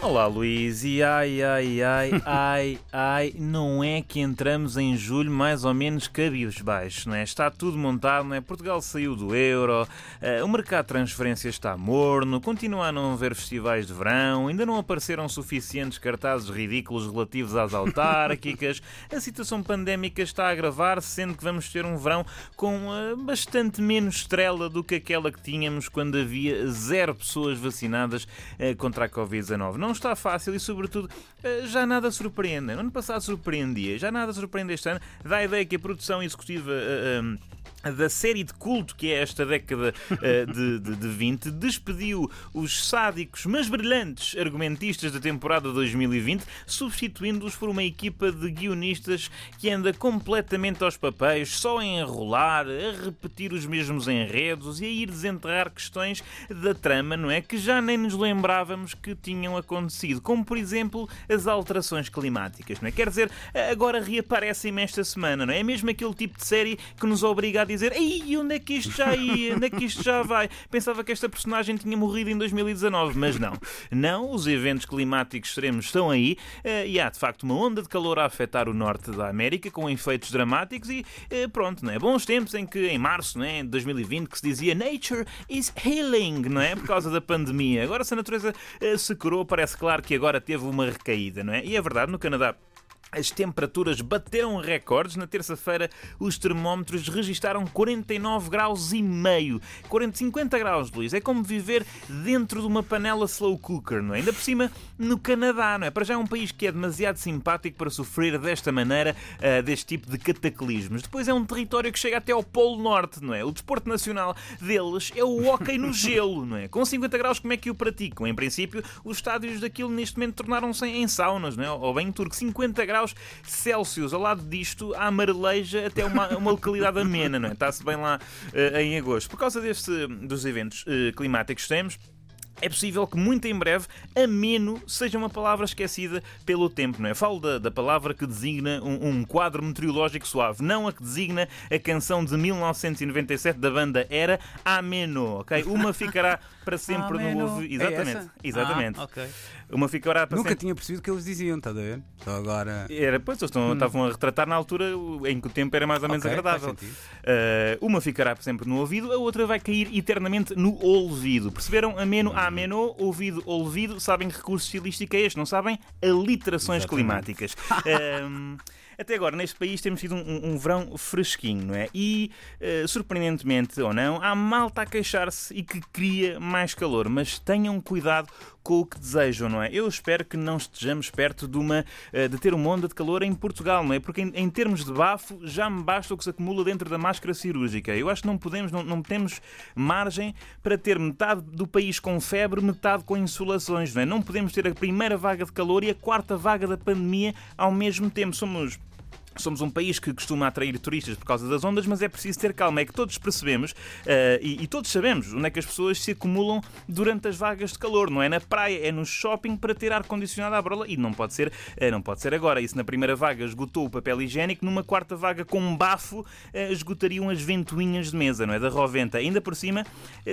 Olá Luís, e ai, ai, ai, ai, ai, não é que entramos em julho mais ou menos cabisbaixo, não é? Está tudo montado, não é? Portugal saiu do euro, uh, o mercado de transferências está morno, continua a não haver festivais de verão, ainda não apareceram suficientes cartazes ridículos relativos às autárquicas, a situação pandémica está a agravar, sendo que vamos ter um verão com uh, bastante menos estrela do que aquela que tínhamos quando havia zero pessoas vacinadas uh, contra a Covid-19 não está fácil e, sobretudo, eh, já nada surpreende. No ano passado surpreendia, já nada surpreende este ano. Dá a ideia que a produção executiva. Uh, uh, da série de culto que é esta década uh, de, de, de 20, despediu os sádicos, mas brilhantes argumentistas da temporada 2020, substituindo-os por uma equipa de guionistas que anda completamente aos papéis, só a enrolar, a repetir os mesmos enredos e a ir desenterrar questões da trama, não é? Que já nem nos lembrávamos que tinham acontecido, como por exemplo as alterações climáticas, não é? Quer dizer, agora reaparecem-me esta semana, não é? É mesmo aquele tipo de série que nos obriga a dizer Ei, onde é que isto já ia? Onde é que isto já vai? Pensava que esta personagem tinha morrido em 2019, mas não. Não, os eventos climáticos extremos estão aí eh, e há de facto uma onda de calor a afetar o norte da América com efeitos dramáticos e eh, pronto, não é? Bons tempos em que em março, não é? de 2020, que se dizia Nature is healing, não é? Por causa da pandemia. Agora se a natureza eh, se curou, parece claro que agora teve uma recaída, não é? E é verdade, no Canadá as temperaturas bateram recordes. Na terça-feira, os termómetros registaram 49 graus e meio. 40, 50 graus, Luís. É como viver dentro de uma panela slow cooker, não é? Ainda por cima, no Canadá, não é? Para já é um país que é demasiado simpático para sofrer desta maneira, uh, deste tipo de cataclismos. Depois é um território que chega até ao Polo Norte, não é? O desporto nacional deles é o hóquei no gelo, não é? Com 50 graus, como é que o praticam? Em princípio, os estádios daquilo neste momento tornaram-se em saunas, não é? Ou bem turco. 50 graus graus Celsius. Ao lado disto, há Mareleja até uma, uma localidade amena, não é? Está-se bem lá uh, em agosto. Por causa deste, dos eventos uh, climáticos que temos, é possível que muito em breve ameno seja uma palavra esquecida pelo tempo, não é? Falo da, da palavra que designa um, um, quadro meteorológico suave, não a que designa a canção de 1997 da banda Era Ameno, ok? Uma ficará para sempre no ouvido. Exatamente, é exatamente. Ah, okay. Uma ficará para Nunca sempre... tinha percebido o que eles diziam, está a ver? Só agora. Era, pois, eles estão, hum. estavam a retratar na altura em que o tempo era mais ou menos okay, agradável. Uh, uma ficará para sempre no ouvido, a outra vai cair eternamente no ouvido. Perceberam? Ameno, hum amenô, ouvido, ouvido, sabem que recurso estilístico é este, não sabem? Aliterações Exatamente. climáticas. um, até agora, neste país, temos tido um, um verão fresquinho, não é? E, uh, surpreendentemente ou não, há malta a queixar-se e que cria mais calor. Mas tenham cuidado com o que desejam, não é? Eu espero que não estejamos perto de, uma, uh, de ter uma onda de calor em Portugal, não é? Porque, em, em, termos de bafo, já me basta o que se acumula dentro da máscara cirúrgica. Eu acho que não podemos, não, não temos margem para ter metade do país com febre, metade com insolações, não é? Não podemos ter a primeira vaga de calor e a quarta vaga da pandemia ao mesmo tempo. Somos Somos um país que costuma atrair turistas por causa das ondas, mas é preciso ter calma. É que todos percebemos uh, e, e, todos sabemos onde é que as pessoas se acumulam durante as vagas de calor. Não é na praia, é no shopping para ter ar-condicionado à brola. E não pode ser, uh, não pode ser agora. Isso na primeira vaga esgotou o papel higiênico, numa quarta vaga com um bafo uh, esgotariam as ventoinhas de mesa, não é? Da Roventa. Ainda por cima,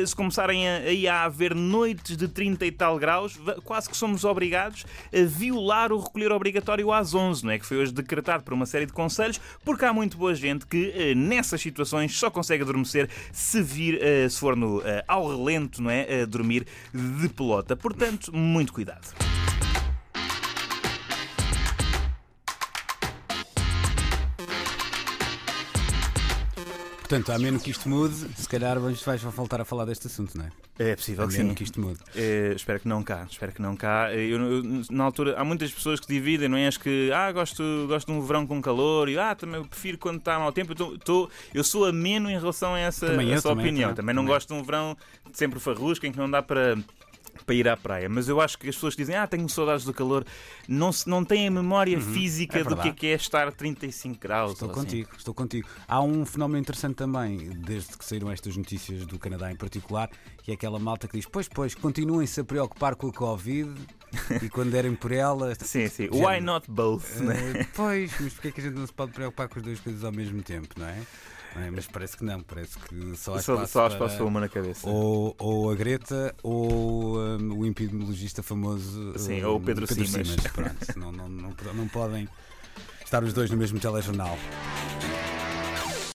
se começarem a, a haver noites de 30 e tal graus, quase que somos obrigados a violar o recolher obrigatório às 11, não é? Que foi hoje decretado por uma série de conselhos, porque há muito boa gente que eh, nessas situações só consegue adormecer se vir, eh, se for no, eh, ao relento, não é? dormir de pelota. Portanto, muito cuidado. Portanto, a menos que isto mude, se calhar vais, vais voltar a falar deste assunto, não é? É possível a que menos sim. que isto mude. É, espero que não cá, espero que não cá. Eu, eu, na altura, há muitas pessoas que dividem, não é? As que, ah, gosto, gosto de um verão com calor e, ah, também prefiro quando está mau tempo. Eu, tô, eu sou ameno em relação a essa, também essa eu, opinião. Também, também não gosto de um verão sempre farrusco em que não dá para para ir à praia. Mas eu acho que as pessoas dizem, ah, tenho saudades do calor, não, se, não têm a memória uhum, física é do que é, que é estar a 35 graus. Estou assim. contigo, estou contigo. Há um fenómeno interessante também, desde que saíram estas notícias do Canadá em particular, que é aquela malta que diz, pois, pois, continuem-se a preocupar com a Covid e quando derem por ela. Sim, sim. Why not both? Uh, né? Pois, mas porquê é que a gente não se pode preocupar com as duas coisas ao mesmo tempo, não é? É? mas parece que não, parece que só há Só, espaço, só há espaço para uma na cabeça. ou, ou a Greta ou hum, o epidemiologista famoso Sim, hum, ou o Pedro Simas. Pronto, não, não, não, não podem estar os dois no mesmo telejornal.